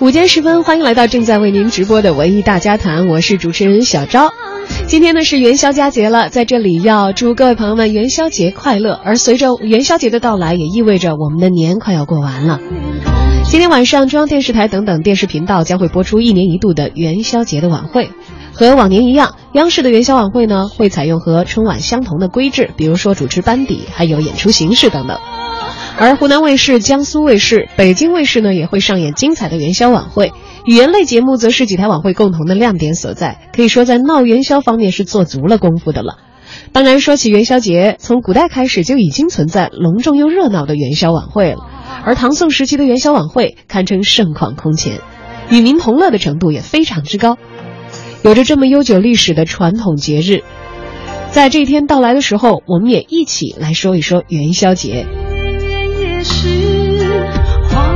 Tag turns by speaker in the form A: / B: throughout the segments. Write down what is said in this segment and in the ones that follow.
A: 午间时分，欢迎来到正在为您直播的文艺大家谈，我是主持人小昭。今天呢是元宵佳节了，在这里要祝各位朋友们元宵节快乐。而随着元宵节的到来，也意味着我们的年快要过完了。今天晚上，中央电视台等等电视频道将会播出一年一度的元宵节的晚会。和往年一样，央视的元宵晚会呢会采用和春晚相同的规制，比如说主持班底，还有演出形式等等。而湖南卫视、江苏卫视、北京卫视呢，也会上演精彩的元宵晚会。语言类节目则是几台晚会共同的亮点所在，可以说在闹元宵方面是做足了功夫的了。当然，说起元宵节，从古代开始就已经存在隆重又热闹的元宵晚会了。而唐宋时期的元宵晚会堪称盛况空前，与民同乐的程度也非常之高。有着这么悠久历史的传统节日，在这一天到来的时候，我们也一起来说一说元宵节。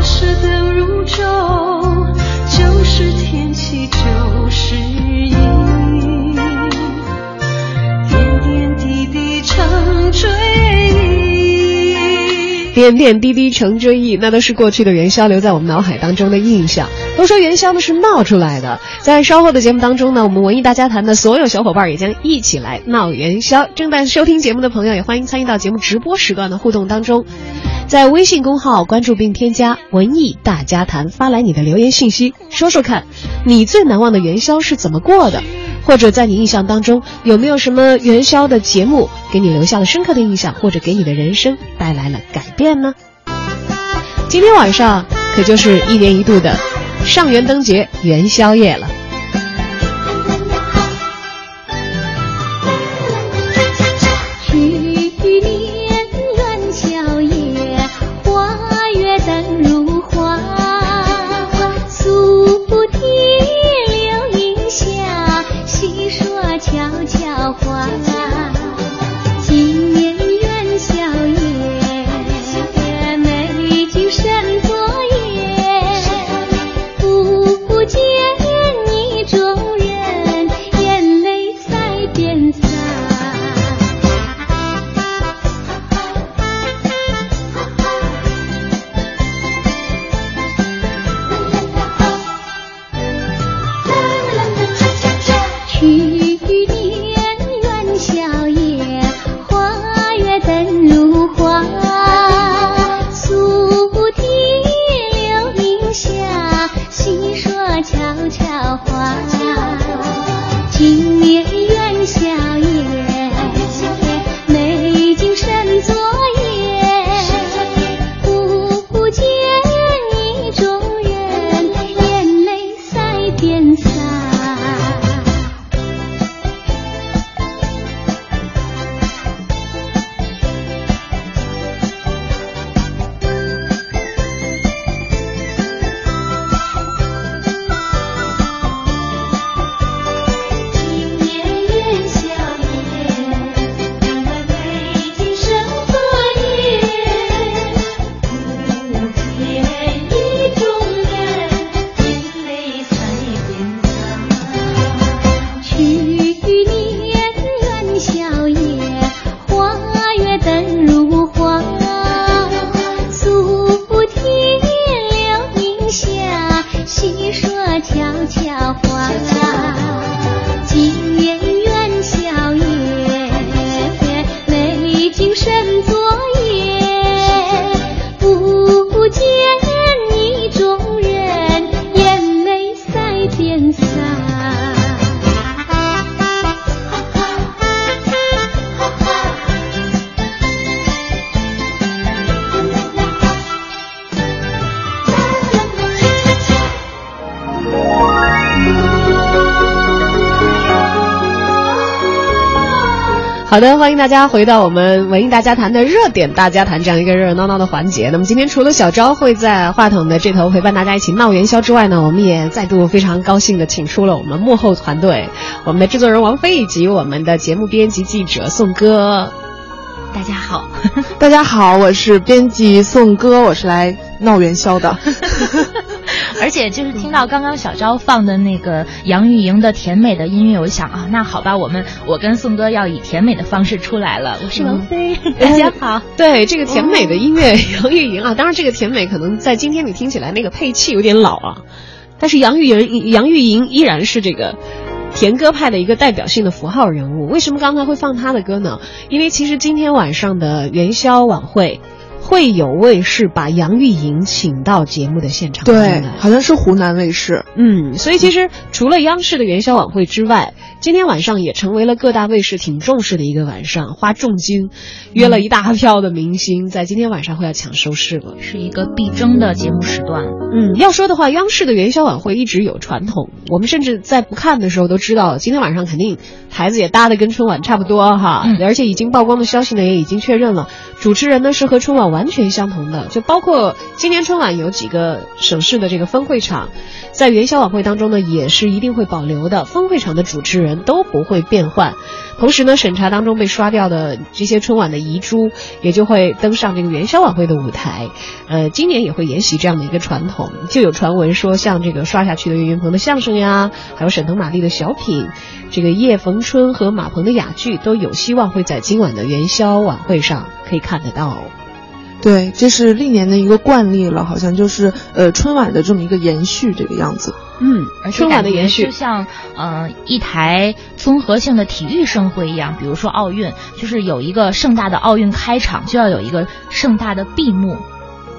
B: 是灯如昼，就是天气就是意，点点滴滴成追忆。
A: 点点滴滴成追忆，那都是过去的元宵留在我们脑海当中的印象。都说元宵呢是闹出来的，在稍后的节目当中呢，我们文艺大家谈的所有小伙伴也将一起来闹元宵。正在收听节目的朋友也欢迎参与到节目直播时段的互动当中。在微信公号关注并添加“文艺大家谈”，发来你的留言信息，说说看，你最难忘的元宵是怎么过的？或者在你印象当中有没有什么元宵的节目给你留下了深刻的印象，或者给你的人生带来了改变呢？今天晚上可就是一年一度的上元灯节元宵夜了。好的，欢迎大家回到我们文艺大家谈的热点大家谈这样一个热热闹闹的环节。那么今天除了小昭会在话筒的这头陪伴大家一起闹元宵之外呢，我们也再度非常高兴的请出了我们幕后团队，我们的制作人王菲以及我们的节目编辑记者宋哥。
C: 大家好，
D: 大家好，我是编辑宋哥，我是来闹元宵的。
C: 而且就是听到刚刚小昭放的那个杨钰莹的甜美的音乐，我想啊，那好吧，我们我跟宋哥要以甜美的方式出来了。我是王菲，大家好。
A: 对这个甜美的音乐，杨钰莹啊，当然这个甜美可能在今天你听起来那个配器有点老啊。但是杨钰莹杨钰莹依然是这个。甜歌派的一个代表性的符号人物，为什么刚才会放他的歌呢？因为其实今天晚上的元宵晚会。会有卫视把杨钰莹请到节目的现场，
D: 对，好像是湖南卫视。
A: 嗯，所以其实除了央视的元宵晚会之外，今天晚上也成为了各大卫视挺重视的一个晚上，花重金约了一大票的明星，在今天晚上会要抢收视了，
C: 是一个必争的节目时段。
A: 嗯，要说的话，央视的元宵晚会一直有传统，我们甚至在不看的时候都知道，今天晚上肯定台子也搭的跟春晚差不多哈，而且已经曝光的消息呢也已经确认了，主持人呢是和春晚。完全相同的，就包括今年春晚有几个省市的这个分会场，在元宵晚会当中呢，也是一定会保留的。分会场的主持人都不会变换，同时呢，审查当中被刷掉的这些春晚的遗珠，也就会登上这个元宵晚会的舞台。呃，今年也会沿袭这样的一个传统，就有传闻说，像这个刷下去的岳云鹏的相声呀，还有沈腾、马丽的小品，这个叶逢春和马鹏的哑剧，都有希望会在今晚的元宵晚会上可以看得到。
D: 对，这是历年的一个惯例了，好像就是呃春晚的这么一个延续这个样子。
A: 嗯，春晚的延续
C: 就像呃一台综合性的体育盛会一样，比如说奥运，就是有一个盛大的奥运开场，就要有一个盛大的闭幕。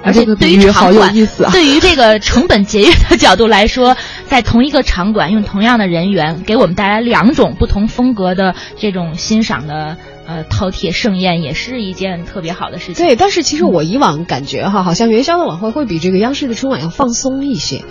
C: 而且对于场馆，对于这个成本节约的角度来说，在同一个场馆用同样的人员，给我们带来两种不同风格的这种欣赏的。呃，饕餮盛宴也是一件特别好的事情。
A: 对，但是其实我以往感觉哈，好像元宵的晚会会比这个央视的春晚要放松一些。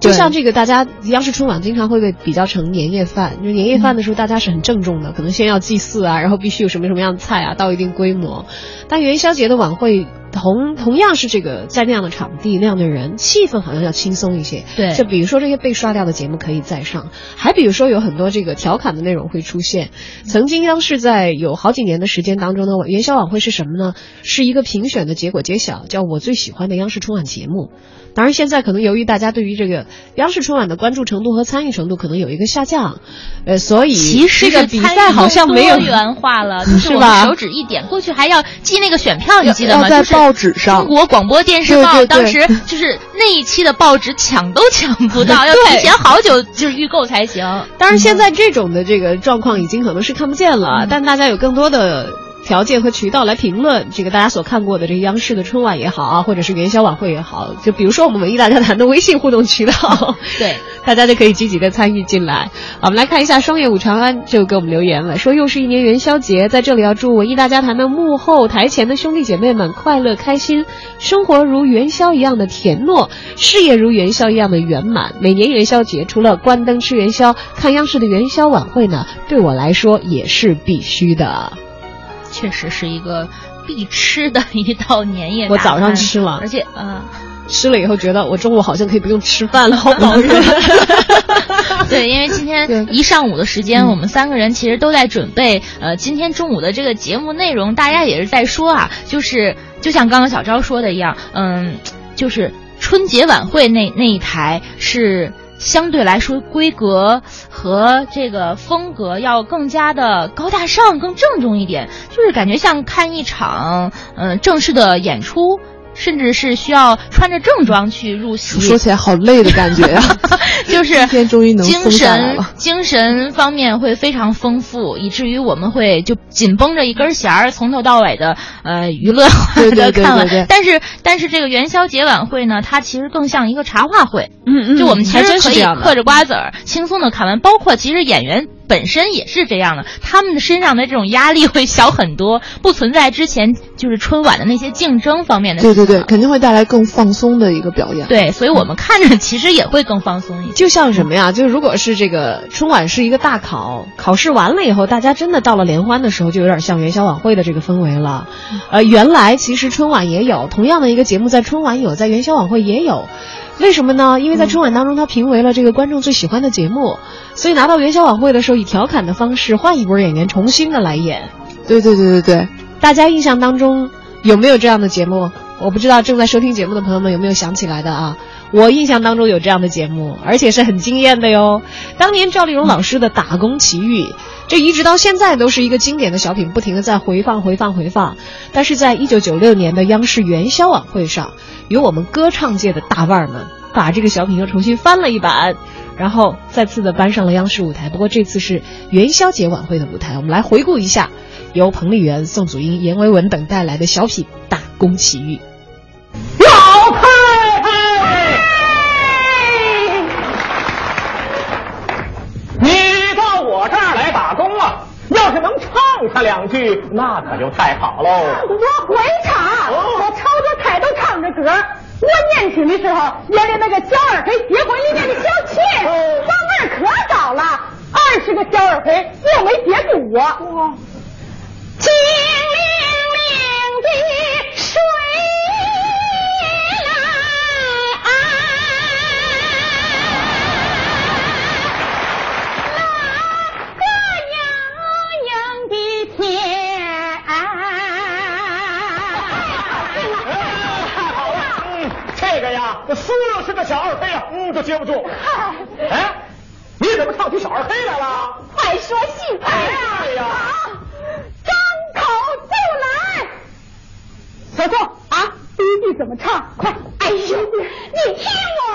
A: 就像这个，大家央视春晚经常会被比较成年夜饭，就年夜饭的时候大家是很郑重的，可能先要祭祀啊，然后必须有什么什么样的菜啊，到一定规模。但元宵节的晚会。同同样是这个在那样的场地那样的人，气氛好像要轻松一些。
C: 对，
A: 就比如说这些被刷掉的节目可以再上，还比如说有很多这个调侃的内容会出现。曾经央视在有好几年的时间当中呢，元宵晚会是什么呢？是一个评选的结果揭晓，叫我最喜欢的央视春晚节目。当然，现在可能由于大家对于这个央视春晚的关注程度和参与程度可能有一个下降，呃，所以
C: 其实
A: 这个比赛好像没有
C: 多元化了，就是吧？手指一点，过去还要寄那个选票，你记得吗？
D: 在报纸上，
C: 中国广播电视报当时就是那一期的报纸抢都抢不到，要提前好久就是预购才行。
A: 当然，现在这种的这个状况已经可能是看不见了，但大家有更多的。条件和渠道来评论这个大家所看过的这个央视的春晚也好啊，或者是元宵晚会也好，就比如说我们文艺大家谈的微信互动渠道，
C: 对，
A: 大家就可以积极的参与进来。我们来看一下，双月舞长安就给我们留言了，说又是一年元宵节，在这里要祝文艺大家谈的幕后台前的兄弟姐妹们快乐开心，生活如元宵一样的甜糯，事业如元宵一样的圆满。每年元宵节除了关灯吃元宵，看央视的元宵晚会呢，对我来说也是必须的。
C: 确实是一个必吃的一道年夜。
A: 我早上吃了，
C: 而且嗯，
A: 吃了以后觉得我中午好像可以不用吃饭了，好饱热。
C: 对，因为今天一上午的时间，我们三个人其实都在准备呃今天中午的这个节目内容。大家也是在说啊，就是就像刚刚小昭说的一样，嗯，就是春节晚会那那一台是。相对来说，规格和这个风格要更加的高大上、更郑重一点，就是感觉像看一场嗯正式的演出。甚至是需要穿着正装去入席，
D: 说起来好累的感觉呀。
C: 就是
D: 今天终于能
C: 精神精神方面会非常丰富，以至于我们会就紧绷着一根弦儿，从头到尾的呃娱乐化的 看完。但是但是这个元宵节晚会呢，它其实更像一个茶话会。
A: 嗯
C: 嗯，就我们其实可以嗑着瓜子儿轻松的看完，包括其实演员。本身也是这样的，他们的身上的这种压力会小很多，不存在之前就是春晚的那些竞争方面的。
D: 对对对，肯定会带来更放松的一个表演。
C: 对，所以我们看着其实也会更放松一些。
A: 就像什么呀？就如果是这个春晚是一个大考，考试完了以后，大家真的到了联欢的时候，就有点像元宵晚会的这个氛围了。呃，原来其实春晚也有同样的一个节目，在春晚有，在元宵晚会也有。为什么呢？因为在春晚当中，他评为了这个观众最喜欢的节目，所以拿到元宵晚会的时候，以调侃的方式换一波演员重新的来演。
D: 对对对对对，
A: 大家印象当中有没有这样的节目？我不知道正在收听节目的朋友们有没有想起来的啊？我印象当中有这样的节目，而且是很惊艳的哟。当年赵丽蓉老师的《打工奇遇》，这一直到现在都是一个经典的小品，不停的在回放、回放、回放。但是在一九九六年的央视元宵晚会上。有我们歌唱界的大腕儿们把这个小品又重新翻了一版，然后再次的搬上了央视舞台。不过这次是元宵节晚会的舞台，我们来回顾一下由彭丽媛、宋祖英、阎维文等带来的小品《打工奇遇》。
E: 老太太，你到我这儿来打工啊？要是能唱他两句，那可就太好喽。
F: 我会唱，我抄着台都唱着歌。我年轻的时候演的那个小二黑结婚里面的小妾，嗓门可早了，二十个小二黑又没接住我。金灵灵的水
E: 这个呀，四十个小二黑啊，嗯，都接不住。哎，你怎么唱起小二黑来了？
F: 快说细节啊！
E: 对呀
F: 好，张口就来。小宋啊，第一句怎么唱？快！哎呦，你听我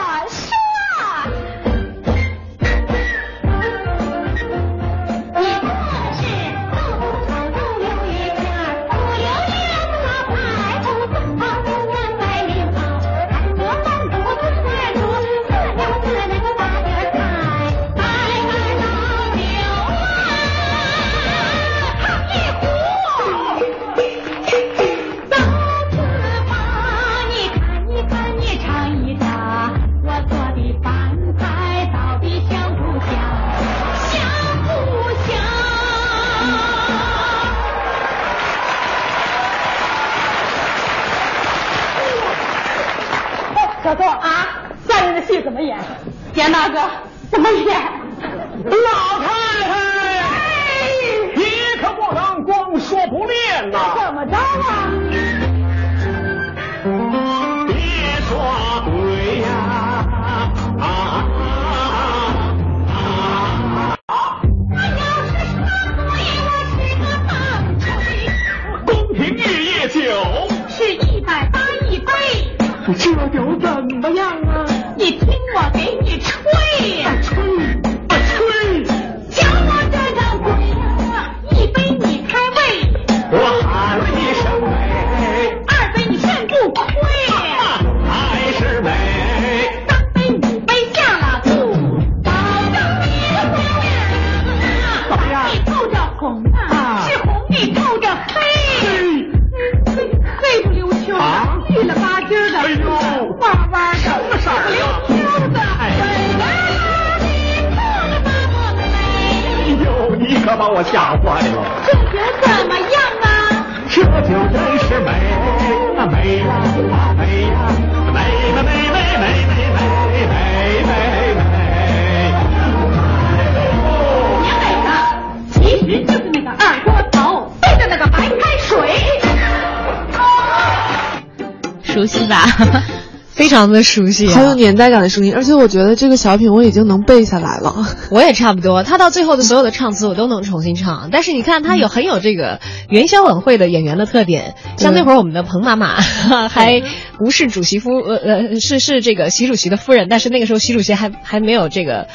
F: 啊，下面的戏怎么演？演哪个？怎么演？
E: 老太太，你可不能光说不练呐。
F: 怎么着啊？
E: 别说对呀，啊啊啊！
F: 那要是说对，我是个棒槌。
E: 宫廷玉液酒，
F: 是一百八一杯，
E: 这酒怎么样啊？
A: 常的熟悉、啊，
D: 很有年代感的声音，而且我觉得这个小品我已经能背下来了。
A: 我也差不多，他到最后的所有的唱词我都能重新唱，但是你看他有很有这个元宵晚会的演员的特点，像那会儿我们的彭妈妈 还不是主席夫，呃 呃是是这个习主席的夫人，但是那个时候习主席还还没有这个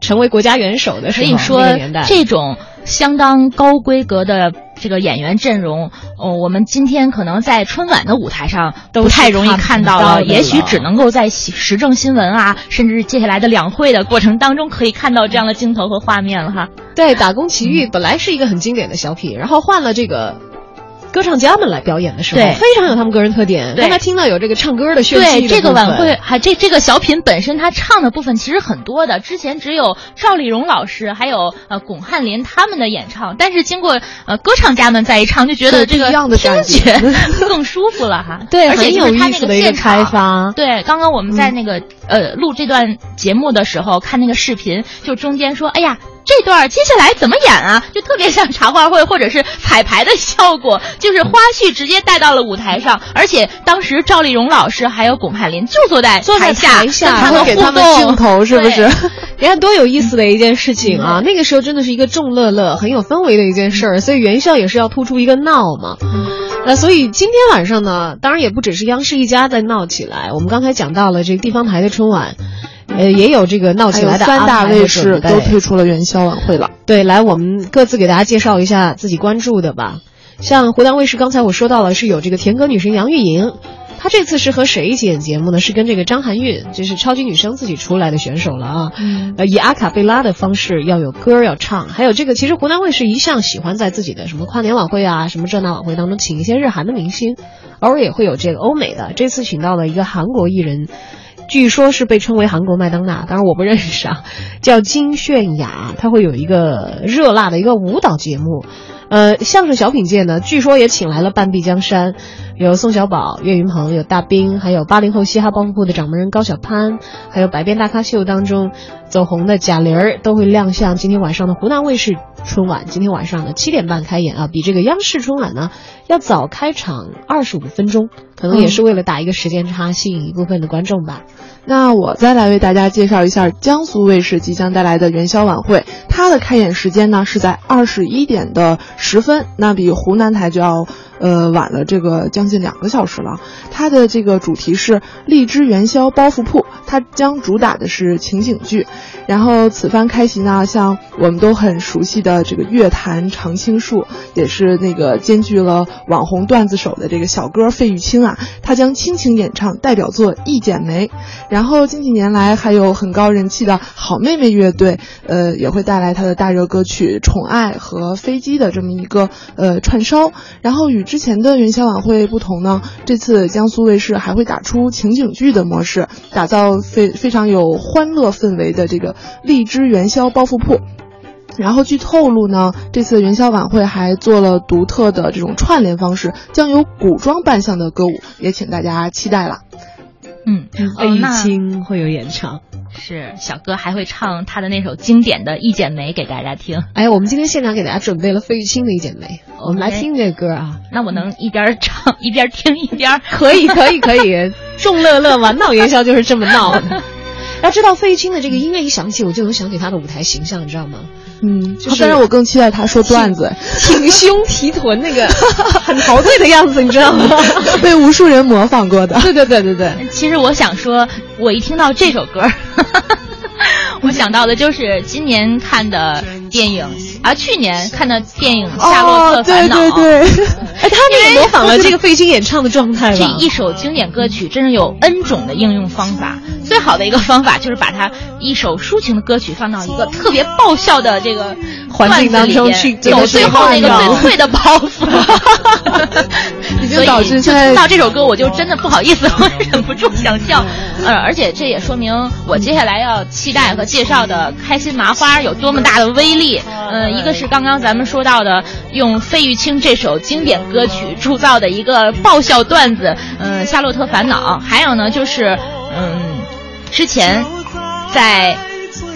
A: 成为国家元首的时候，
C: 可以说
A: 那个
C: 这种相当高规格的这个演员阵容，哦，我们今天可能在春晚的舞台上
A: 都
C: 不太容易
A: 看
C: 看到了，也许只能够在时时政新闻啊，甚至接下来的两会的过程当中可以看到这样的镜头和画面了哈。
A: 对《打工奇遇》本来是一个很经典的小品，然后换了这个。歌唱家们来表演的时候，
C: 对
A: 非常有他们个人特点。
C: 对
A: 刚才听到有这个唱歌的炫技
C: 对这个晚会，还这这个小品本身，他唱的部分其实很多的。之前只有赵丽蓉老师还有呃巩汉林他们的演唱，但是经过呃歌唱家们再一唱，就觉得这个听觉
D: 觉
C: 更舒服了哈。
A: 对
C: 而且
A: 很有
C: 就是他那
A: 个
C: 现场
A: 开发
C: 对，刚刚我们在那个、呃录这段节目的时候看那个视频，就中间说，哎呀。这段接下来怎么演啊？就特别像茶话会或者是彩排的效果，就是花絮直接带到了舞台上，而且当时赵丽蓉老师还有巩汉林就坐在
A: 坐在
C: 台下，
A: 台下
C: 跟他们互
D: 还会给他们
C: 动
D: 镜头是不是
A: 你看多有意思的一件事情啊！那个时候真的是一个众乐乐、很有氛围的一件事儿，所以元宵也是要突出一个闹嘛。那所以今天晚上呢，当然也不只是央视一家在闹起来，我们刚才讲到了这个地方台的春晚，呃，也有这个闹起来的
D: 三大卫视都推出了元宵晚会了。
A: 对，来，我们各自给大家介绍一下自己关注的吧。像湖南卫视，刚才我说到了是有这个甜歌女神杨钰莹，她这次是和谁一起演节目呢？是跟这个张含韵，就是超级女声自己出来的选手了啊。
D: 嗯
A: 呃，以阿卡贝拉的方式要有歌要唱，还有这个，其实湖南卫视一向喜欢在自己的什么跨年晚会啊、什么这那晚会当中请一些日韩的明星，偶尔也会有这个欧美的。这次请到了一个韩国艺人。据说是被称为韩国麦当娜，当然我不认识啊，叫金泫雅，她会有一个热辣的一个舞蹈节目。呃，相声小品界呢，据说也请来了半壁江山，有宋小宝、岳云鹏，有大兵，还有八零后嘻哈包袱铺的掌门人高晓攀，还有百变大咖秀当中走红的贾玲儿都会亮相今天晚上的湖南卫视春晚。今天晚上的七点半开演啊，比这个央视春晚呢要早开场二十五分钟，可能也是为了打一个时间差，吸引一部分的观众吧。
D: 那我再来为大家介绍一下江苏卫视即将带来的元宵晚会，它的开演时间呢是在二十一点的十分，那比湖南台就要呃晚了这个将近两个小时了。它的这个主题是荔枝元宵包袱铺，它将主打的是情景剧。然后此番开席呢，像我们都很熟悉的这个乐坛常青树，也是那个兼具了网红段子手的这个小哥费玉清啊，他将倾情演唱代表作《一剪梅》。然后近几年来还有很高人气的好妹妹乐队，呃，也会带来他的大热歌曲《宠爱》和《飞机》的这么一个呃串烧。然后与之前的元宵晚会不同呢，这次江苏卫视还会打出情景剧的模式，打造非非常有欢乐氛围的这个荔枝元宵包袱铺。然后据透露呢，这次元宵晚会还做了独特的这种串联方式，将有古装扮相的歌舞，也请大家期待了。
C: 嗯，
A: 费玉清会有演唱。
C: 是小哥还会唱他的那首经典的《一剪梅》给大家听。
A: 哎，我们今天现场给大家准备了费玉清的《一剪梅》，我们来听这歌啊。
C: 那我能一边唱一边听一边
A: 可以，可以，可以，众乐乐玩闹元宵就是这么闹的。要知道费玉清的这个音乐一响起，我就能想起他的舞台形象，你知道吗？
D: 嗯，
A: 就是
D: 但是我更期待他说段子，
A: 挺胸提臀那个 很陶醉的样子，你知道吗？
D: 被无数人模仿过的。
A: 对对对对对，
C: 其实我想说，我一听到这首歌，我想到的就是今年看的电影啊，去年看的电影《夏洛特烦恼》
D: 哦、对对对，
A: 哎，他们也模仿了这个费玉清演唱的状态吧？
C: 这一首经典歌曲真是有 N 种的应用方法。最好的一个方法就是把它一首抒情的歌曲放到一个特别爆笑的这个
A: 环境当中去，
C: 有最后那个最脆的包袱。
D: 已经导致现在
C: 听到这首歌，我就真的不好意思，我忍不住想笑。呃，而且这也说明我接下来要期待和介绍的开心麻花有多么大的威力。嗯、呃，一个是刚刚咱们说到的用费玉清这首经典歌曲铸造的一个爆笑段子，嗯、呃，《夏洛特烦恼》，还有呢就是嗯。之前，在，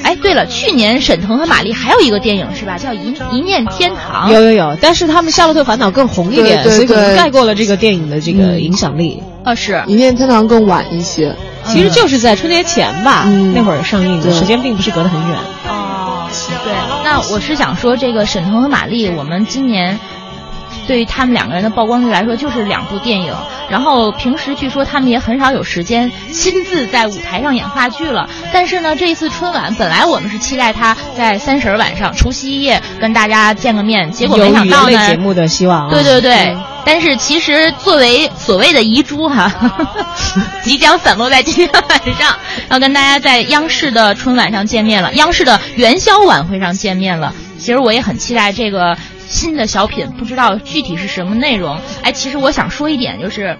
C: 哎，对了，去年沈腾和马丽还有一个电影是吧？叫《一一念天堂》。
A: 有有有，但是他们《夏洛特烦恼》更红一点，
D: 对对对
A: 所以可能盖过了这个电影的这个影响力。
C: 啊、嗯，是《
D: 一念天堂》更晚一些，
A: 其实就是在春节前吧，
D: 嗯、
A: 那会儿上映的，时间并不是隔得很远。
C: 哦，对，那我是想说，这个沈腾和马丽，我们今年。对于他们两个人的曝光率来说，就是两部电影。然后平时据说他们也很少有时间亲自在舞台上演话剧了。但是呢，这一次春晚本来我们是期待他在三十晚上、除夕夜跟大家见个面，结果没想到呢，
A: 节目的希望、啊。
C: 对对对。嗯、但是其实作为所谓的遗珠哈，即将散落在今天晚上，要跟大家在央视的春晚上见面了，央视的元宵晚会上见面了。其实我也很期待这个。新的小品不知道具体是什么内容，哎，其实我想说一点，就是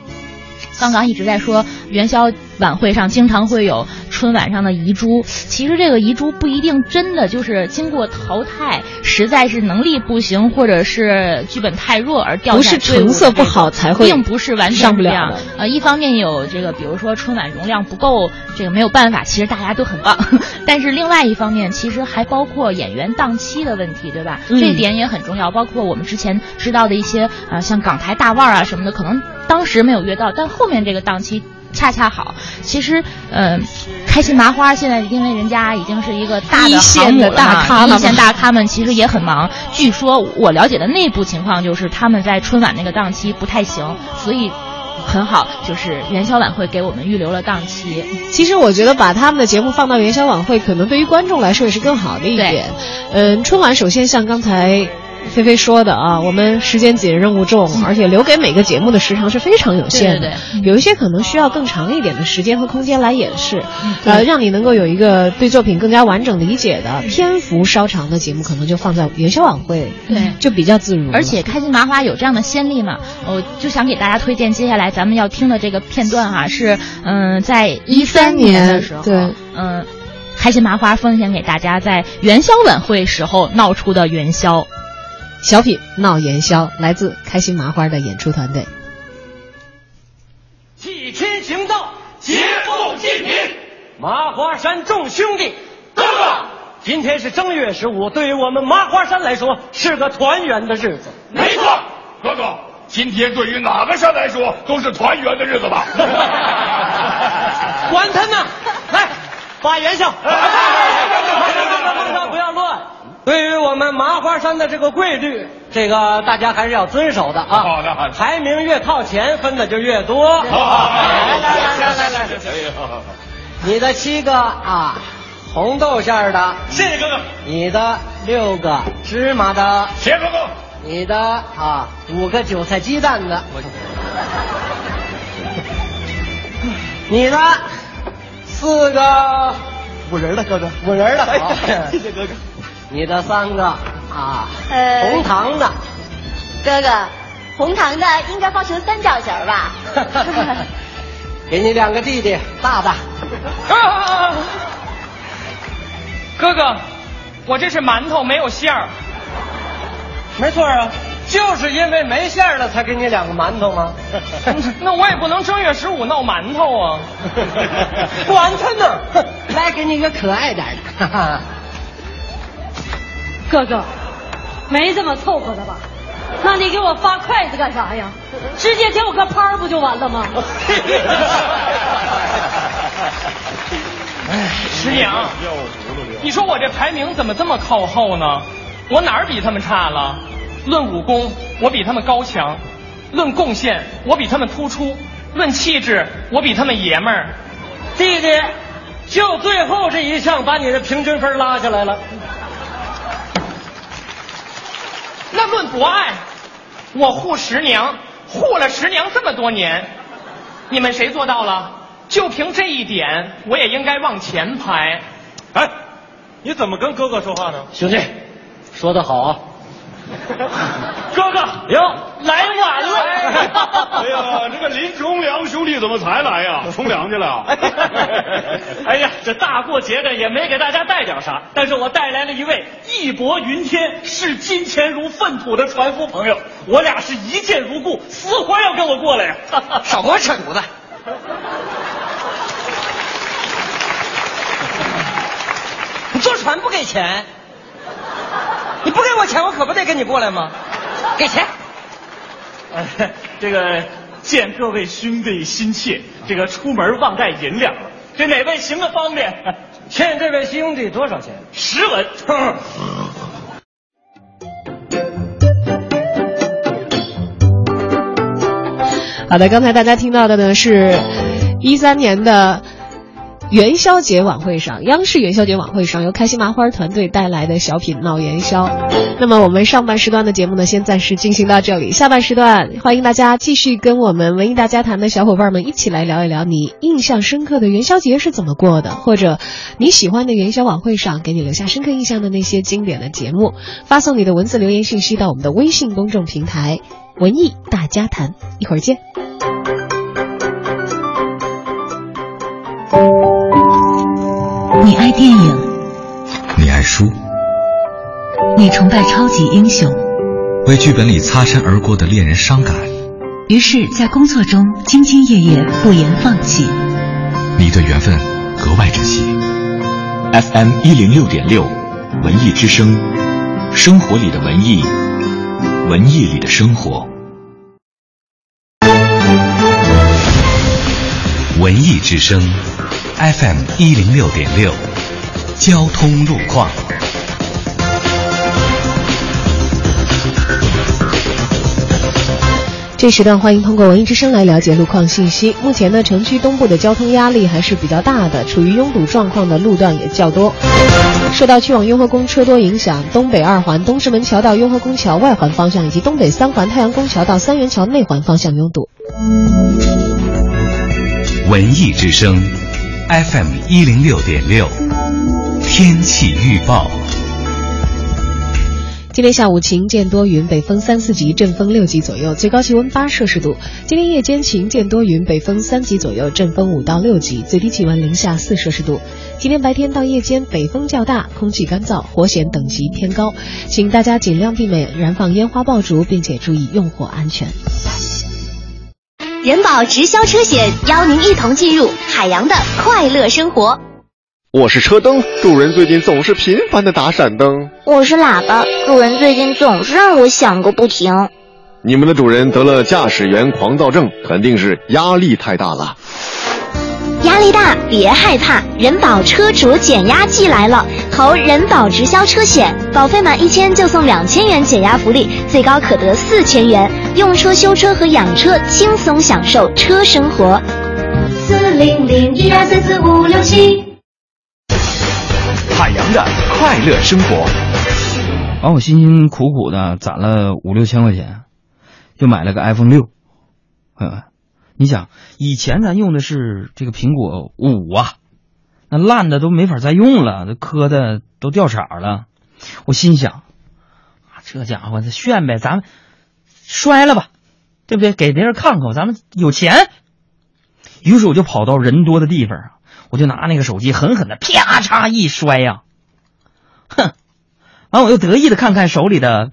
C: 刚刚一直在说元宵晚会上经常会有春晚上的遗珠，其实这个遗珠不一定真的就是经过淘汰，实在是能力不行或者是剧本太弱而掉
A: 下，不是成色不好才会，
C: 并不是完全
A: 上不了
C: 的。呃，一方面有这个，比如说春晚容量不够，这个没有办法，其实大家都很棒。但是另外一方面，其实还包括演员档期的问题，对吧？
A: 嗯、
C: 这一点也很重要。包括我们之前知道的一些啊、呃，像港台大腕啊什么的，可能当时没有约到，但后面这个档期。恰恰好。其实，呃，开心麻花现在因为人家已经是一个大的
A: 一线的大咖了
C: 一线大咖们其实也很忙。据说我了解的内部情况就是他们在春晚那个档期不太行，所以很好，就是元宵晚会给我们预留了档期。
A: 其实我觉得把他们的节目放到元宵晚会，可能对于观众来说也是更好的一点。嗯，春晚首先像刚才菲菲说的啊，我们时间紧，任务重，而且留给每个节目的时长是非常有限的。
C: 对对
A: 有一些可能需要更长一点的时间和空间来演示，
C: 嗯
A: 呃，让你能够有一个对作品更加完整理解的篇幅稍长的节目，可能就放在元宵晚会，
C: 对
A: 就比较自如。
C: 而且开心麻花有这样的先例嘛，我就想给大家推荐接下来咱们要听的这个片段哈、是嗯、在一三年的时候，
D: 对
C: 嗯、开心麻花奉献给大家在元宵晚会时候闹出的元宵。
A: 小品闹元宵来自开心麻花的演出团队。
G: 替天行道，劫富济贫。麻花山众兄弟，哥哥，今天是正月十五，对于我们麻花山来说是个团圆的日子。
E: 没错，哥哥，今天对于哪个山来说都是团圆的日子吧？
G: 管他呢，来发元宵。不要乱。对于我们麻花山的这个规律，这个大家还是要遵守的啊。
E: 好的好的
G: 排名越靠前，分的就越多。来来来来来来，你的七个啊，红豆馅的，
E: 谢谢哥哥，
G: 你的六个芝麻的，
E: 谢谢哥哥，
G: 你的啊五个韭菜鸡蛋的，你的四个五仁的哥哥，五仁的，谢谢哥哥。你的三个啊
H: 呃
G: 红糖的，
H: 哥哥，红糖的应该放成三角形吧？
G: 给你两个弟弟，大的。
I: 啊！哥哥，我这是馒头，没有馅儿。
G: 没错啊，就是因为没馅儿了才给你两个馒头吗？
I: 那我也不能正月十五闹馒头啊！
G: 管他呢，来给你一个可爱点的。
F: 哥哥，没这么凑合的吧？那你给我发筷子干啥呀？直接给我个拍儿不就完了吗？
I: 哎 师娘，你说我这排名怎么这么靠后呢？我哪儿比他们差了？论武功，我比他们高强；论贡献，我比他们突出；论气质，我比他们爷们儿。
G: 弟弟，就最后这一项把你的平均分拉下来了。
I: 那论博爱，我护十娘，护了十娘这么多年，你们谁做到了？就凭这一点，我也应该往前排。
E: 哎，你怎么跟哥哥说话呢？
G: 兄弟，说得好啊！
I: 哥哥，
G: 哟，
I: 来晚了。
E: 哎呀，这个林冲良兄弟怎么才来呀？冲凉去了？
J: 哎呀，这大过节的也没给大家带点啥，但是我带来了一位义薄云天、视金钱如粪土的船夫朋友，我俩是一见如故，死活要跟我过来呀！
G: 少给我扯犊子！你坐船不给钱？你不给我钱，我可不得跟你过来吗？给钱！
J: 哎，这个见各位兄弟心切，这个出门忘带银两了，这哪位行个方便？
G: 欠这位兄弟多少钱？
J: 十文。
A: 好的，刚才大家听到的呢是，一三年的元宵节晚会上，央视元宵节晚会上由开心麻花团队带来的小品《闹元宵》。那么我们上半时段的节目呢，先暂时进行到这里，下半时段欢迎大家继续跟我们文艺大家谈的小伙伴们一起来聊一聊你印象深刻的元宵节是怎么过的，或者你喜欢的元宵晚会上给你留下深刻印象的那些经典的节目，发送你的文字留言信息到我们的微信公众平台“文艺大家谈”，一会儿见。
K: 你爱电影，
L: 你爱书，
K: 你崇拜超级英雄，
L: 为剧本里擦身而过的恋人伤感，
K: 于是，在工作中兢兢业业，不言放弃。
L: 你对缘分格外珍惜。
M: FM 一零六点六，文艺之声，生活里的文艺，文艺里的生活。
L: 文艺之声，FM 一零六点六，交通路况。
A: 这时段欢迎通过文艺之声来了解路况信息。目前呢，城区东部的交通压力还是比较大的，处于拥堵状况的路段也较多。受到去往雍和宫车多影响，东北二环东直门桥到雍和宫桥外环方向以及东北三环太阳宫桥到三元桥内环方向拥堵。
L: 文艺之声，FM 一零六点六，天气预报。
A: 今天下午晴见多云，北风三四级，阵风六级左右，最高气温八摄氏度。今天夜间晴见多云，北风三级左右，阵风五到六级，最低气温零下四摄氏度。今天白天到夜间北风较大，空气干燥，火险等级偏高，请大家尽量避免燃放烟花爆竹，并且注意用火安全。
N: 人保直销车险邀您一同进入海洋的快乐生活。
O: 我是车灯，主人最近总是频繁的打闪灯。
P: 我是喇叭，主人最近总是让我响个不停。
O: 你们的主人得了驾驶员狂躁症，肯定是压力太大了。
N: 压力大别害怕，人保车主减压季来了，投人保直销车险，保费满一千就送两千元减压福利，最高可得四千元，用车、修车和养车轻松享受车生活。
B: 四零零一二三四五六七。
M: 海洋的快乐生活。
Q: 完，我辛辛苦苦的攒了五六千块钱，又买了个 iPhone 六。朋友们，你想，以前咱用的是这个苹果五啊，那烂的都没法再用了，这磕的都掉色了。我心想，啊，这家伙这炫呗，咱们摔了吧，对不对？给别人看看，咱们有钱。于是我就跑到人多的地方。我就拿那个手机狠狠的啪嚓一摔呀，哼！完我又得意的看看手里的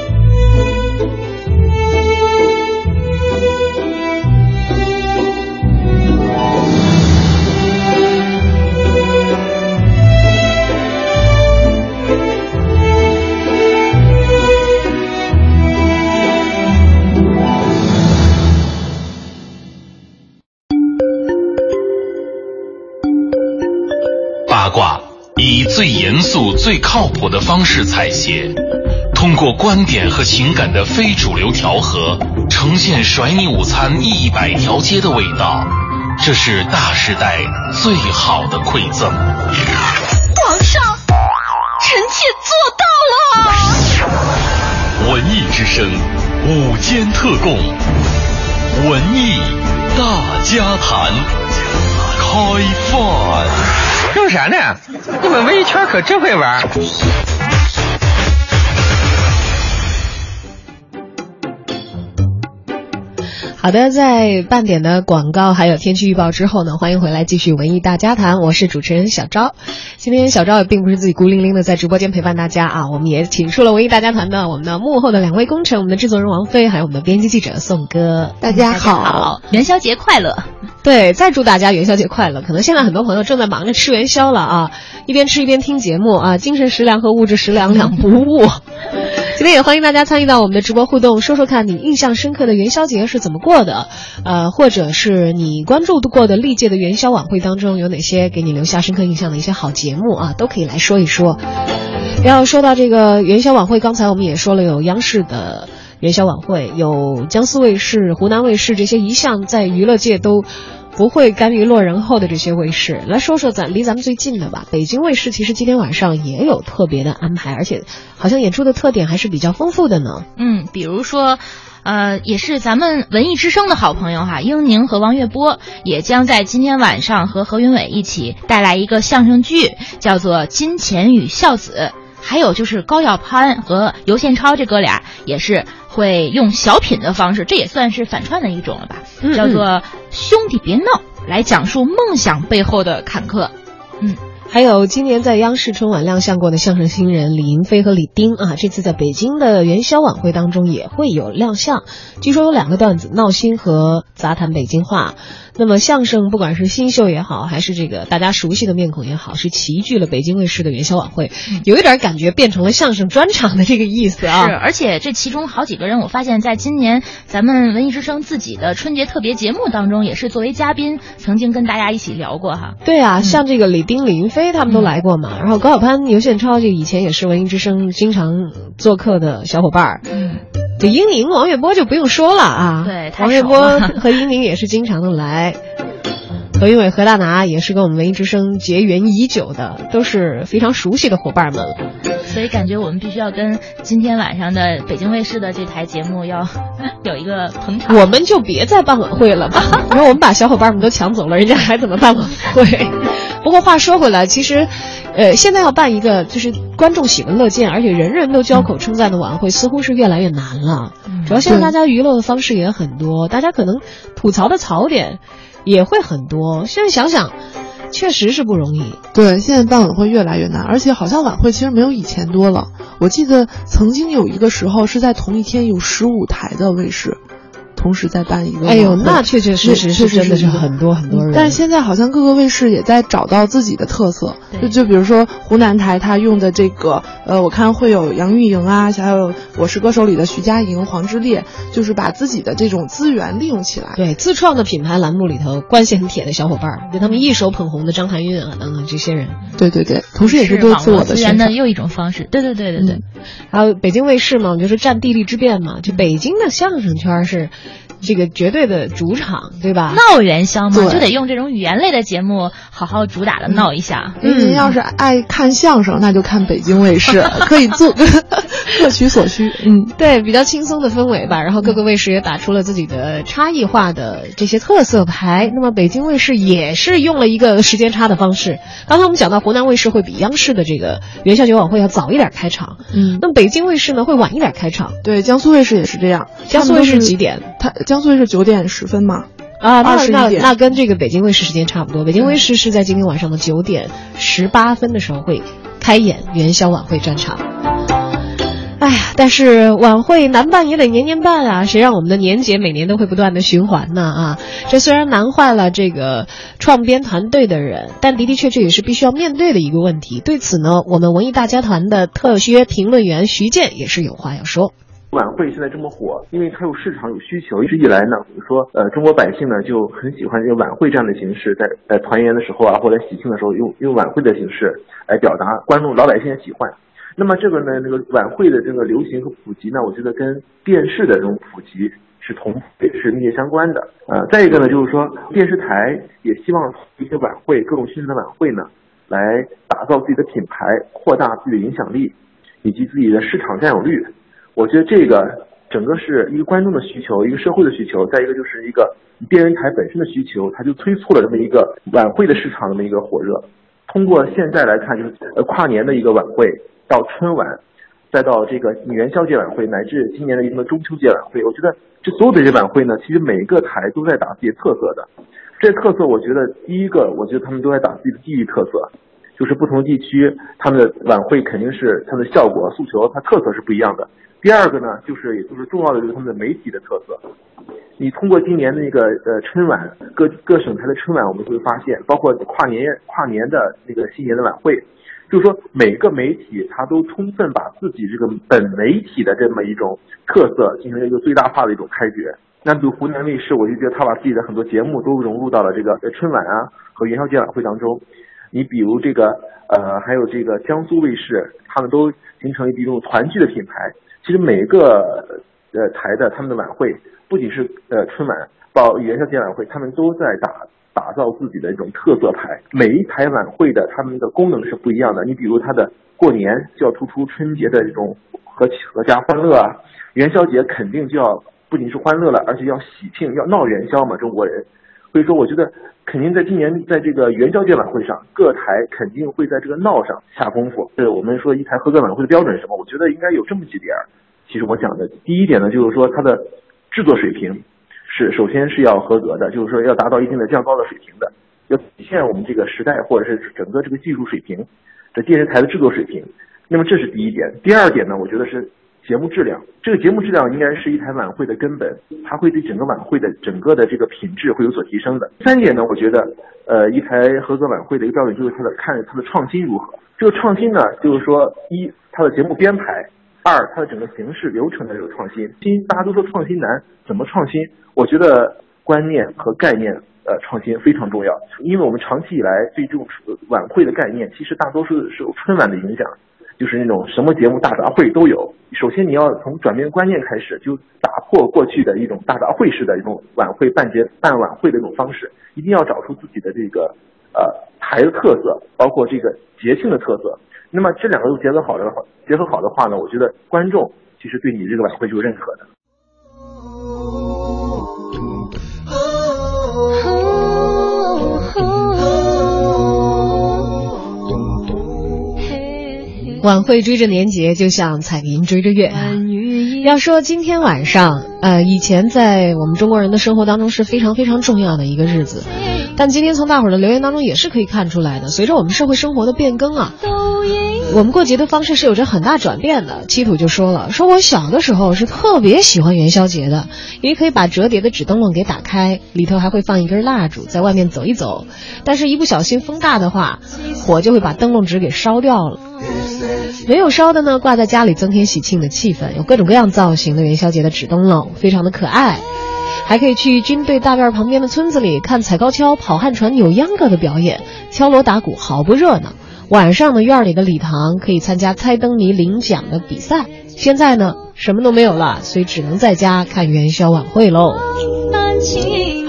M: 以最严肃、最靠谱的方式采写，通过观点和情感的非主流调和，呈现甩你午餐一百条街的味道。这是大时代最好的馈赠。
B: 皇上，臣妾做到了。
M: 文艺之声，午间特供，文艺大家谈，开饭。
R: 弄啥呢？你们文艺圈可真会玩。
A: 好的，在半点的广告还有天气预报之后呢，欢迎回来继续文艺大家谈，我是主持人小昭。今天小昭也并不是自己孤零零的在直播间陪伴大家啊，我们也请出了文艺大家谈的我们的幕后的两位功臣，我们的制作人王菲，还有我们的编辑记者宋哥。
D: 大家好，
C: 元宵节快乐！
A: 对，再祝大家元宵节快乐。可能现在很多朋友正在忙着吃元宵了啊，一边吃一边听节目啊，精神食粮和物质食粮两不误。今天也欢迎大家参与到我们的直播互动，说说看你印象深刻的元宵节是怎么过的，呃，或者是你关注过的历届的元宵晚会当中有哪些给你留下深刻印象的一些好节目啊，都可以来说一说。要说到这个元宵晚会，刚才我们也说了，有央视的元宵晚会，有江苏卫视、湖南卫视这些一向在娱乐界都。不会甘于落人后的这些卫视，来说说咱离咱们最近的吧。北京卫视其实今天晚上也有特别的安排，而且好像演出的特点还是比较丰富的呢。
C: 嗯，比如说，呃，也是咱们文艺之声的好朋友哈，英宁和王月波也将在今天晚上和何云伟一起带来一个相声剧，叫做《金钱与孝子》。还有就是高晓攀和尤宪超这哥俩也是会用小品的方式，这也算是反串的一种了吧？叫做兄弟别闹。来讲述梦想背后的坎坷。嗯。
A: 还有今年在央视春晚亮相过的相声新人李云飞和李丁啊，这次在北京的元宵晚会当中也会有亮相。据说有两个段子，闹心和杂谈北京话。那么相声不管是新秀也好，还是这个大家熟悉的面孔也好，是齐聚了北京卫视的元宵晚会，有一点感觉变成了相声专场的这个意思啊。
C: 是，而且这其中好几个人，我发现在今年咱们文艺之声自己的春节特别节目当中，也是作为嘉宾曾经跟大家一起聊过哈。
A: 对啊，像这个李丁、李云飞他们都来过嘛。然后高晓攀、尤宪超，就以前也是文艺之声经常做客的小伙伴儿。
C: 嗯。
A: 这英宁、王月波就不用说了啊，
C: 对，
A: 王月波和英宁也是经常的来。何云伟、何大拿也是跟我们文艺之声结缘已久的，都是非常熟悉的伙伴们了。
C: 所以感觉我们必须要跟今天晚上的北京卫视的这台节目要 有一个捧场。
A: 我们就别再办晚会了吧，因为我们把小伙伴们都抢走了，人家还怎么办晚会？不过话说回来，其实。呃，现在要办一个就是观众喜闻乐见，而且人人都交口称赞的晚会，似乎是越来越难了。主要现在大家娱乐的方式也很多，大家可能吐槽的槽点也会很多。现在想想，确实是不容易。
D: 对，现在办晚会越来越难，而且好像晚会其实没有以前多了。我记得曾经有一个时候是在同一天有十五台的卫视。同时在办一个，
A: 哎呦，那确确实实是真的是很多很多人。
D: 但是现在好像各个卫视也在找到自己的特色，就就比如说湖南台，它用的这个，呃，我看会有杨钰莹啊，还有《我是歌手》里的徐佳莹、黄致列，就是把自己的这种资源利用起来。
A: 对，自创的品牌栏目里头关系很铁的小伙伴，给他们一手捧红的张含韵啊等等这些人。
D: 对对对，同时也是对自我的
C: 资源的又一种方式。对对对对对。
A: 还有北京卫视嘛，就是占地利之便嘛，就北京的相声圈是。这个绝对的主场，对吧？
C: 闹元宵嘛，就得用这种语言类的节目好好主打的闹一下。
D: 嗯，要是爱看相声，那就看北京卫视，可以做 各取所需。
A: 嗯，对，比较轻松的氛围吧。然后各个卫视也打出了自己的差异化的这些特色牌。那么北京卫视也是用了一个时间差的方式。刚才我们讲到湖南卫视会比央视的这个元宵节晚会要早一点开场，
D: 嗯，
A: 那么北京卫视呢会晚一点开场。
D: 对，江苏卫视也是这样。
A: 江苏卫视几点？
D: 它。江苏卫视九点十分嘛，
A: 啊，那那那跟这个北京卫视时间差不多。北京卫视是在今天晚上的九点十八分的时候会开演元宵晚会专场。哎呀，但是晚会难办也得年年办啊，谁让我们的年节每年都会不断的循环呢？啊，这虽然难坏了这个创编团队的人，但的的确确也是必须要面对的一个问题。对此呢，我们文艺大家团的特约评论员徐健也是有话要说。
S: 晚会现在这么火，因为它有市场有需求。一直以来呢，比如说呃，中国百姓呢就很喜欢这个晚会这样的形式，在在团圆的时候啊，或者喜庆的时候，用用晚会的形式来表达观众老百姓的喜欢。那么这个呢，那个晚会的这个流行和普及呢，我觉得跟电视的这种普及是同也是密切相关的。呃，再一个呢，就是说电视台也希望一些晚会，各种形式的晚会呢，来打造自己的品牌，扩大自己的影响力，以及自己的市场占有率。我觉得这个整个是一个观众的需求，一个社会的需求，再一个就是一个电视台本身的需求，它就催促了这么一个晚会的市场这么一个火热。通过现在来看，就是呃跨年的一个晚会，到春晚，再到这个元宵节晚会，乃至今年的一个中秋节晚会，我觉得这所有的这些晚会呢，其实每一个台都在打自己特色的。这特色，我觉得第一个，我觉得他们都在打自己的地域特色，就是不同地区他们的晚会肯定是他们的效果诉求，它特色是不一样的。第二个呢，就是也就是重要的就是他们的媒体的特色。你通过今年的那个呃春晚，各各省台的春晚，我们会发现，包括跨年跨年的那个新年的晚会，就是说每个媒体它都充分把自己这个本媒体的这么一种特色进行了一个最大化的一种开掘。那比如湖南卫视，我就觉得他把自己的很多节目都融入到了这个春晚啊和元宵节晚会当中。你比如这个呃还有这个江苏卫视，他们都形成一种团聚的品牌。其实每个呃台的他们的晚会，不仅是呃春晚到元宵节晚会，他们都在打打造自己的一种特色牌。每一台晚会的他们的功能是不一样的。你比如他的过年就要突出春节的这种和阖家欢乐啊，元宵节肯定就要不仅是欢乐了，而且要喜庆，要闹元宵嘛，中国人。所以说，我觉得肯定在今年在这个元宵节晚会上，各台肯定会在这个闹上下功夫。对我们说一台合格晚会的标准是什么？我觉得应该有这么几点。其实我讲的第一点呢，就是说它的制作水平。是首先是要合格的，就是说要达到一定的较高的水平的，要体现我们这个时代或者是整个这个技术水平，这电视台的制作水平。那么这是第一点。第二点呢，我觉得是节目质量。这个节目质量应该是一台晚会的根本，它会对整个晚会的整个的这个品质会有所提升的。第三点呢，我觉得，呃，一台合格晚会的一个标准就是它的看它的创新如何。这个创新呢，就是说一它的节目编排，二它的整个形式流程的这个创新。新大家都说创新难，怎么创新？我觉得观念和概念呃创新非常重要，因为我们长期以来对这种晚会的概念，其实大多数是受春晚的影响。就是那种什么节目大杂烩都有。首先你要从转变观念开始，就打破过去的一种大杂烩式的一种晚会办节办晚会的一种方式，一定要找出自己的这个呃台的特色，包括这个节庆的特色。那么这两个都结合好的话，结合好的话呢，我觉得观众其实对你这个晚会就认可的。
A: 晚会追着年节，就像彩云追着月。要说今天晚上，呃，以前在我们中国人的生活当中是非常非常重要的一个日子，但今天从大伙儿的留言当中也是可以看出来的，随着我们社会生活的变更啊，我们过节的方式是有着很大转变的。七土就说了，说我小的时候是特别喜欢元宵节的，因为可以把折叠的纸灯笼给打开，里头还会放一根蜡烛，在外面走一走，但是一不小心风大的话，火就会把灯笼纸给烧掉了。没有烧的呢，挂在家里增添喜庆的气氛，有各种各样造型的元宵节的纸灯笼，非常的可爱。还可以去军队大院旁边的村子里看踩高跷、跑旱船、扭秧歌的表演，敲锣打鼓，好不热闹。晚上呢，院里的礼堂可以参加猜灯谜、领奖的比赛。现在呢，什么都没有了，所以只能在家看元宵晚会喽。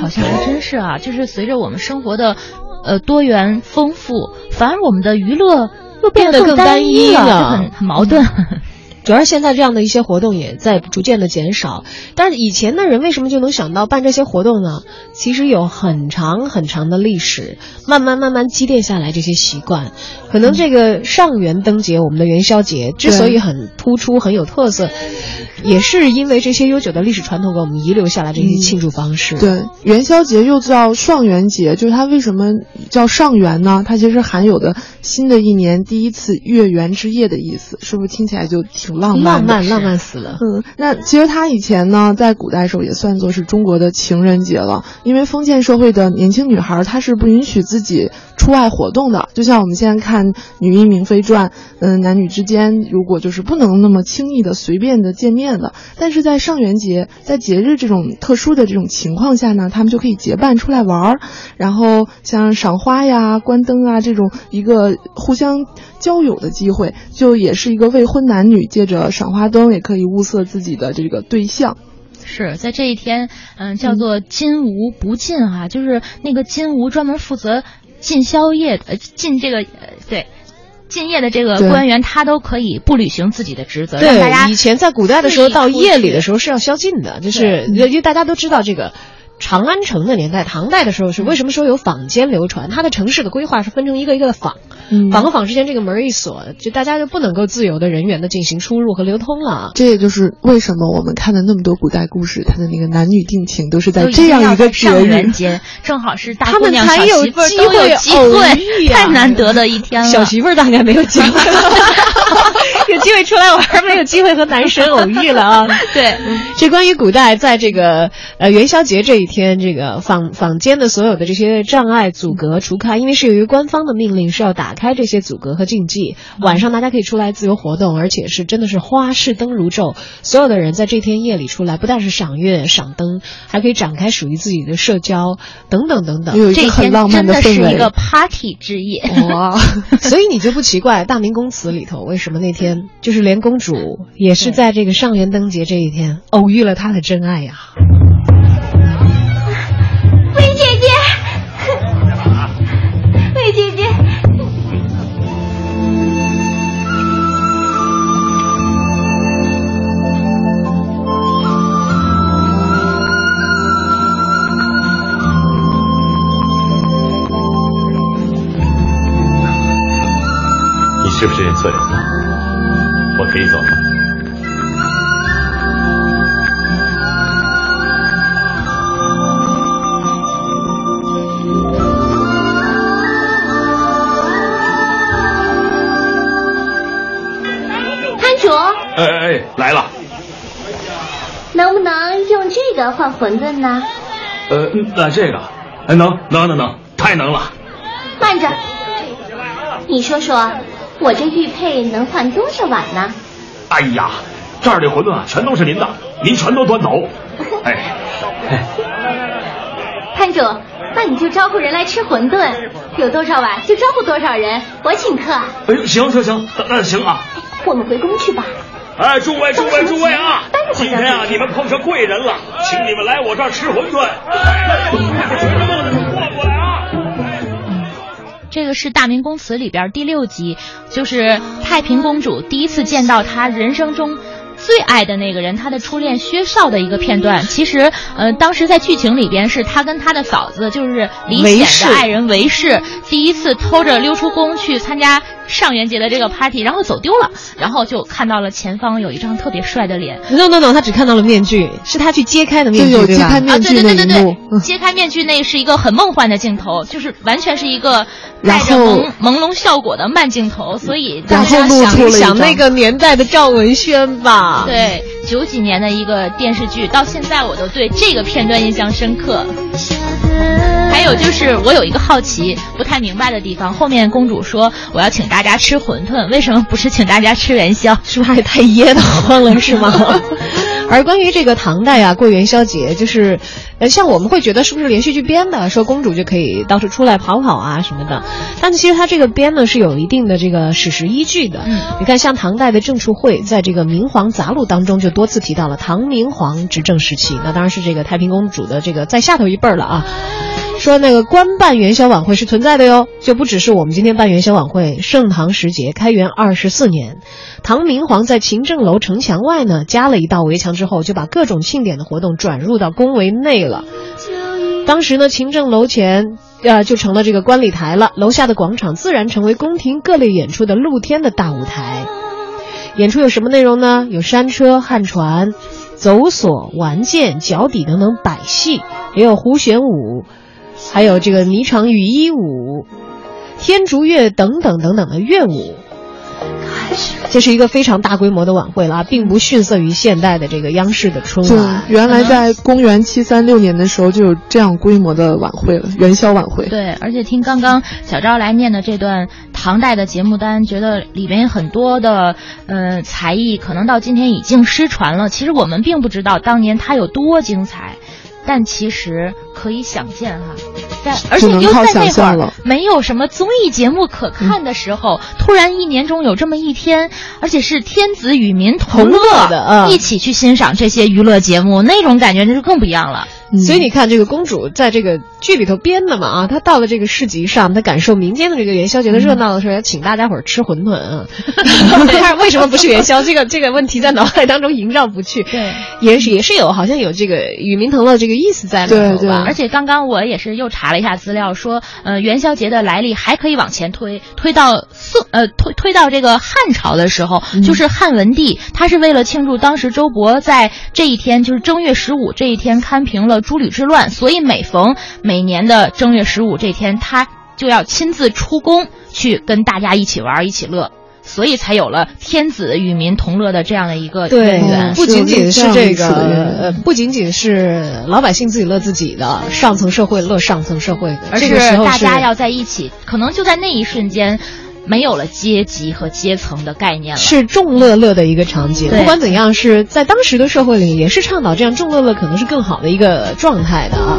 C: 好像还真是啊，就是随着我们生活的，呃，多元丰富，反而我们的娱乐。
A: 又变得更单一了，
C: 很很矛盾。
A: 主要现在这样的一些活动也在逐渐的减少，但是以前的人为什么就能想到办这些活动呢？其实有很长很长的历史，慢慢慢慢积淀下来这些习惯。可能这个上元灯节，我们的元宵节之所以很突出、很有特色，也是因为这些悠久的历史传统给我们遗留下来这些庆祝方式。
D: 对，元宵节又叫上元节，就是它为什么叫上元呢？它其实含有的新的一年第一次月圆之夜的意思，是不是听起来就挺？浪
A: 漫，浪漫，浪漫死了。
D: 嗯，那其实它以前呢，在古代时候也算作是中国的情人节了，因为封建社会的年轻女孩，她是不允许自己出外活动的。就像我们现在看《女医明妃传》，嗯，男女之间如果就是不能那么轻易的、随便的见面的，但是在上元节，在节日这种特殊的这种情况下呢，他们就可以结伴出来玩儿，然后像赏花呀、关灯啊这种一个互相。交友的机会，就也是一个未婚男女借着赏花灯，也可以物色自己的这个对象。
C: 是在这一天，嗯，叫做金吾不进啊，就是那个金吾专门负责进宵夜的，进这个呃对。敬业的这个官员，他都可以不履行自己的职责。
A: 对，
C: 大家
A: 以前在古代的时候，到夜里的时候是要宵禁的，就是因为大家都知道这个。长安城的年代，唐代的时候是为什么说有坊间流传？它的城市的规划是分成一个一个的坊，坊和坊之间这个门一锁，就大家就不能够自由的人员的进行出入和流通了。
D: 这也就是为什么我们看的那么多古代故事，它的那个男女定情都是在这样一个节日，
C: 正好是大
A: 他们才有机会
C: 偶遇，太难得的一天了。
A: 小媳妇儿大概没有机会，有机会出来玩，没有机会和男神偶遇了啊！
C: 对，
A: 这关于古代在这个呃元宵节这一。天，这个坊坊间的所有的这些障碍阻隔除开，因为是由于官方的命令是要打开这些阻隔和禁忌，晚上大家可以出来自由活动，而且是真的是花市灯如昼，所有的人在这天夜里出来，不但是赏月赏灯，还可以展开属于自己的社交等等等等。
D: 这天
C: 真的是一个 party 之夜
A: 哇！所以你就不奇怪《大明宫词》里头为什么那天就是连公主也是在这个上元灯节这一天偶遇了她的真爱呀。
T: 是不是认错人了？我可以走了。摊主，哎哎哎，来了。
P: 能不能用这个换馄饨呢？
T: 呃，那这个，哎，能能能能，太能了。
P: 慢着，你说说，我这玉佩能换多少碗呢？
T: 哎呀，这儿的馄饨啊，全都是您的，您全都端走。哎，
P: 摊主，那你就招呼人来吃馄饨，有多少碗就招呼多少人，我请客。
T: 哎，行行行，那那行啊。
P: 我们回宫去吧。
T: 哎，诸位诸位诸位啊！今天啊，你们碰上贵人了，请你们来我这儿吃馄饨。
C: 这个是《大明宫词》里边第六集，就是太平公主第一次见到她人生中。最爱的那个人，他的初恋薛少的一个片段。其实，呃，当时在剧情里边是他跟他的嫂子，就是李显的爱人韦氏，第一次偷着溜出宫去参加上元节的这个 party，然后走丢了，然后就看到了前方有一张特别帅的脸。
A: no no no，他只看到了面具，是他去揭开的面具，对吧？
D: 揭开面具
C: 啊，对对对对对，揭开面具那是一个很梦幻的镜头，就是完全是一个带着朦朦胧效果的慢镜头，所以
A: 大家想一想那。
C: 个
A: 年代的赵文轩吧。
C: 对，九几年的一个电视剧，到现在我都对这个片段印象深刻。还有就是，我有一个好奇、不太明白的地方。后面公主说我要请大家吃馄饨，为什么不是请大家吃元宵？
A: 是不是还太噎得慌了，是吗？而关于这个唐代啊过元宵节，就是，呃，像我们会觉得是不是连续剧编的，说公主就可以到处出来跑跑啊什么的，但其实它这个编呢是有一定的这个史实依据的。
C: 嗯，
A: 你看，像唐代的郑处惠在这个《明皇杂录》当中就多次提到了唐明皇执政时期，那当然是这个太平公主的这个在下头一辈儿了啊。说那个官办元宵晚会是存在的哟，就不只是我们今天办元宵晚会。盛唐时节，开元二十四年，唐明皇在勤政楼城墙外呢加了一道围墙之后，就把各种庆典的活动转入到宫闱内了。当时呢，勤政楼前呃就成了这个观礼台了，楼下的广场自然成为宫廷各类演出的露天的大舞台。演出有什么内容呢？有山车、汉船、走索、玩剑、脚底等等百戏，也有胡旋舞。还有这个霓裳羽衣舞、天竺乐等等等等的乐舞，这是一个非常大规模的晚会了啊，并不逊色于现代的这个央视的春
D: 对
A: 晚。，
D: 原来在公元七三六年的时候就有这样规模的晚会了，元宵晚会。
C: 对，而且听刚刚小昭来念的这段唐代的节目单，觉得里面很多的呃才艺，可能到今天已经失传了。其实我们并不知道当年它有多精彩，但其实可以想见哈，在而且又
D: 只能靠
C: 在那会儿没有什么综艺节目可看的时候，突然一年中有这么一天，而且是天子与民同乐
A: 的嗯
C: 一起去欣赏这些娱乐节目，那种感觉那就更不一样了。
A: 所以你看，这个公主在这个剧里头编的嘛啊，她到了这个市集上，她感受民间的这个元宵节的热闹的时候，要请大家伙儿吃馄饨啊。但是为什么不是元宵？这个这个问题在脑海当中萦绕不去。
C: 对，
A: 也是也是有好像有这个与民同乐这个意思在里头吧。
C: 而且刚刚我也是又查了一下资料，说呃元宵节的来历还可以往前推，推到宋呃推推到这个汉朝的时候，就是汉文帝，他是为了庆祝当时周勃在这一天，就是正月十五这一天堪平了诸吕之乱，所以每逢每年的正月十五这天，他就要亲自出宫去跟大家一起玩一起乐。所以才有了天子与民同乐的这样的一个
A: 对
C: 渊源，
A: 不仅仅是这个，呃，不仅仅是老百姓自己乐自己的，上层社会乐上层社会的，
C: 而是大家要在一起，可能就在那一瞬间，没有了阶级和阶层的概念了。
A: 是众乐乐的一个场景。不管怎样，是在当时的社会里，也是倡导这样众乐乐可能是更好的一个状态的啊。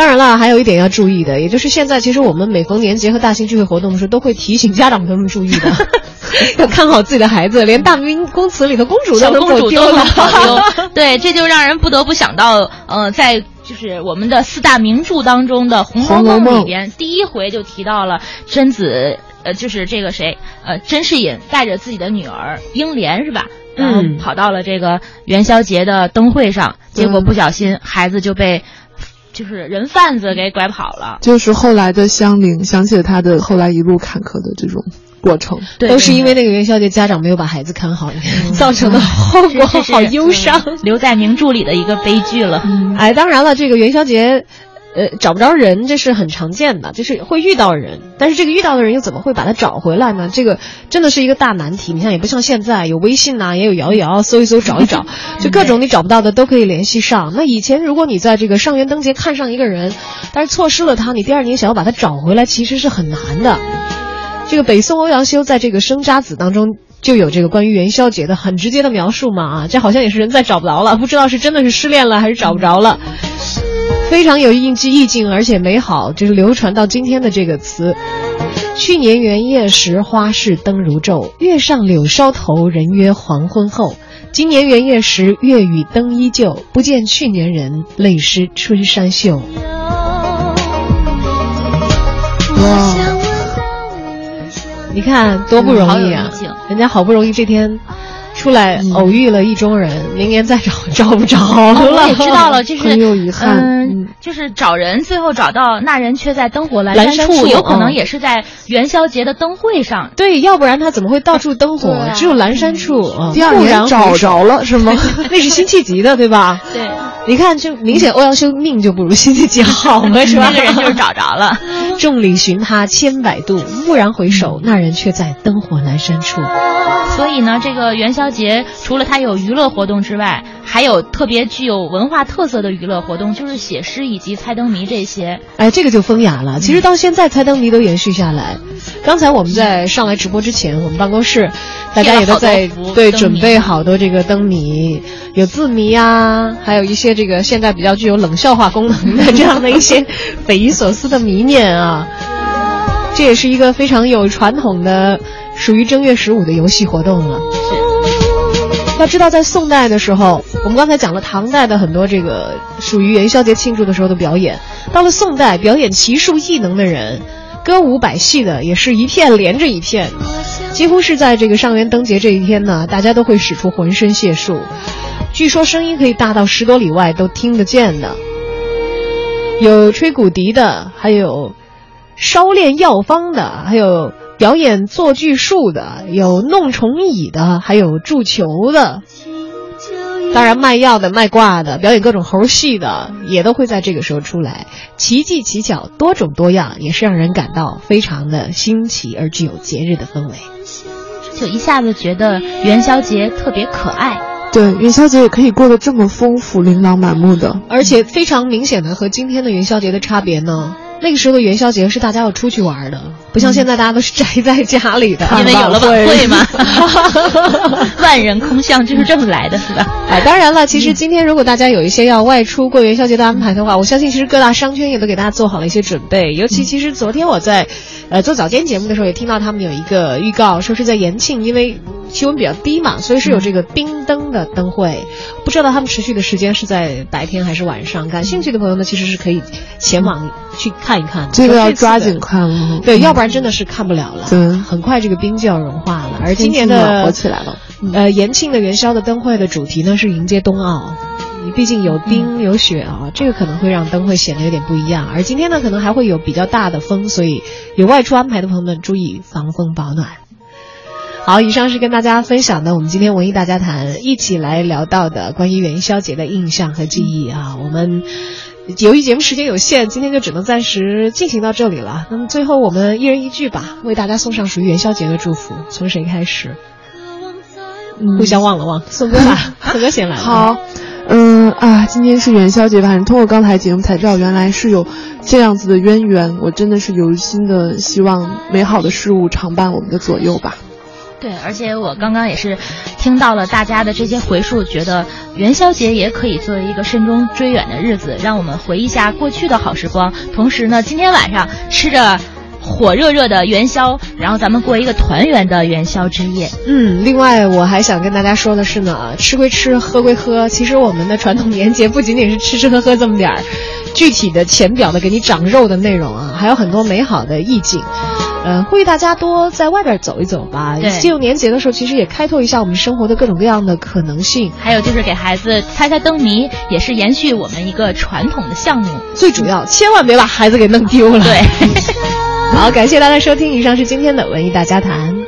C: 对。
A: 当然了，还有一点要注意的，也就是现在其实我们每逢年节和大型聚会活动的时候，都会提醒家长朋友们注意的，要看好自己的孩子。连大明宫词里的公主
C: 小公
A: 走丢了
C: 主都能，跑丢，对，这就让人不得不想到，呃，在就是我们的四大名著当中的《红楼梦》里边，第一回就提到了贞子，呃，就是这个谁，呃，甄士隐带着自己的女儿英莲是吧？
A: 嗯
C: 跑到了这个元宵节的灯会上，结果不小心孩子就被就是人贩子给拐跑了。
D: 就是后来的香菱，想起了她的后来一路坎坷的这种过程，
A: 都是因为那个元宵节家长没有把孩子看好，造成的后果，好忧伤。
C: 留在名著里的一个悲剧了。
A: 哎，当然了，这个元宵节。呃，找不着人，这是很常见的，就是会遇到人，但是这个遇到的人又怎么会把他找回来呢？这个真的是一个大难题。你看，也不像现在有微信呐、也有摇一摇，搜一搜，找一找，就各种你找不到的都可以联系上。那以前如果你在这个上元灯节看上一个人，但是错失了他，你第二年想要把他找回来，其实是很难的。这个北宋欧阳修在这个《生查子》当中就有这个关于元宵节的很直接的描述嘛啊，这好像也是人再找不着了，不知道是真的是失恋了还是找不着了。非常有意意境，而且美好，就是流传到今天的这个词。去年元夜时，花市灯如昼，月上柳梢头，人约黄昏后。今年元夜时，月与灯依旧，不见去年人，泪湿春衫袖。哇，你看多不容易啊！人家好不容易这天。出来偶遇了意中人，明年再找找不着了。
C: 我也知道了，就是
D: 很有遗憾。
C: 嗯，就是找人，最后找到那人却在灯火阑
A: 珊
C: 处，有可能也是在元宵节的灯会上。
A: 对，要不然他怎么会到处灯火？只有阑珊处。
D: 第二年找着了是吗？
A: 那是辛弃疾的，对吧？
C: 对。
A: 你看，就明显欧阳修命就不如辛弃疾好了，是吧？
C: 那个人就是找着了。
A: 众里寻他千百度，蓦然回首，那人却在灯火阑珊处。
C: 所以呢，这个元宵节除了它有娱乐活动之外，还有特别具有文化特色的娱乐活动，就是写诗以及猜灯谜这些。
A: 哎，这个就风雅了。其实到现在，猜灯谜都延续下来。刚才我们在上来直播之前，我们办公室大家也都在对准备好多这个灯谜，有字谜啊，还有一些这个现在比较具有冷笑话功能的这样的一些匪夷所思的谜面啊。这也是一个非常有传统的。属于正月十五的游戏活动了。要知道，在宋代的时候，我们刚才讲了唐代的很多这个属于元宵节庆祝的时候的表演。到了宋代，表演奇术异能的人，歌舞百戏的也是一片连着一片，几乎是在这个上元灯节这一天呢，大家都会使出浑身解数。据说声音可以大到十多里外都听得见的，有吹骨笛的，还有烧炼药方的，还有。表演做剧术的，有弄虫蚁的，还有铸球的，当然卖药的、卖卦的，表演各种猴戏的，也都会在这个时候出来，奇技奇巧，多种多样，也是让人感到非常的新奇而具有节日的氛围，
C: 就一下子觉得元宵节特别可爱。
D: 对，元宵节也可以过得这么丰富、琳琅满目的，
A: 而且非常明显的和今天的元宵节的差别呢。那个时候的元宵节是大家要出去玩的，不像现在大家都是宅在家里的，
C: 因为有了晚会嘛。万人空巷就是这么来的，是吧？
A: 哎，当然了，其实今天如果大家有一些要外出过元宵节的安排的话，我相信其实各大商圈也都给大家做好了一些准备。尤其其实昨天我在，呃，做早间节目的时候也听到他们有一个预告，说是在延庆，因为气温比较低嘛，所以是有这个冰灯的灯会。不知道他们持续的时间是在白天还是晚上？感兴趣的朋友呢，其实是可以前往去看一看。
D: 这个要抓紧看了，
A: 对，要不然真的是看不了了。
D: 对，
A: 很快这个冰就要融化了。而今年的
D: 火起来了，
A: 呃，延庆的元宵的灯会的主题呢是迎接冬奥。你毕竟有冰有雪啊，这个可能会让灯会显得有点不一样。而今天呢，可能还会有比较大的风，所以有外出安排的朋友们注意防风保暖。好，以上是跟大家分享的我们今天文艺大家谈一起来聊到的关于元宵节的印象和记忆啊。我们由于节目时间有限，今天就只能暂时进行到这里了。那么最后我们一人一句吧，为大家送上属于元宵节的祝福。从谁开始？互相忘了忘，宋哥吧，宋哥先来。
D: 好。嗯啊，今天是元宵节，反正通过刚才节目才知道，原来是有这样子的渊源。我真的是由心的希望美好的事物常伴我们的左右吧。
C: 对，而且我刚刚也是听到了大家的这些回述，觉得元宵节也可以作为一个慎终追远的日子，让我们回忆一下过去的好时光。同时呢，今天晚上吃着。火热热的元宵，然后咱们过一个团圆的元宵之夜。
A: 嗯，另外我还想跟大家说的是呢，吃归吃，喝归喝。其实我们的传统年节不仅仅是吃吃喝喝这么点儿，具体的浅表的给你长肉的内容啊，还有很多美好的意境。呃，呼吁大家多在外边走一走吧。进入年节的时候，其实也开拓一下我们生活的各种各样的可能性。
C: 还有就是给孩子猜猜灯谜，也是延续我们一个传统的项目。
A: 最主要，千万别把孩子给弄丢了。
C: 对。
A: 好，感谢大家收听，以上是今天的文艺大家谈。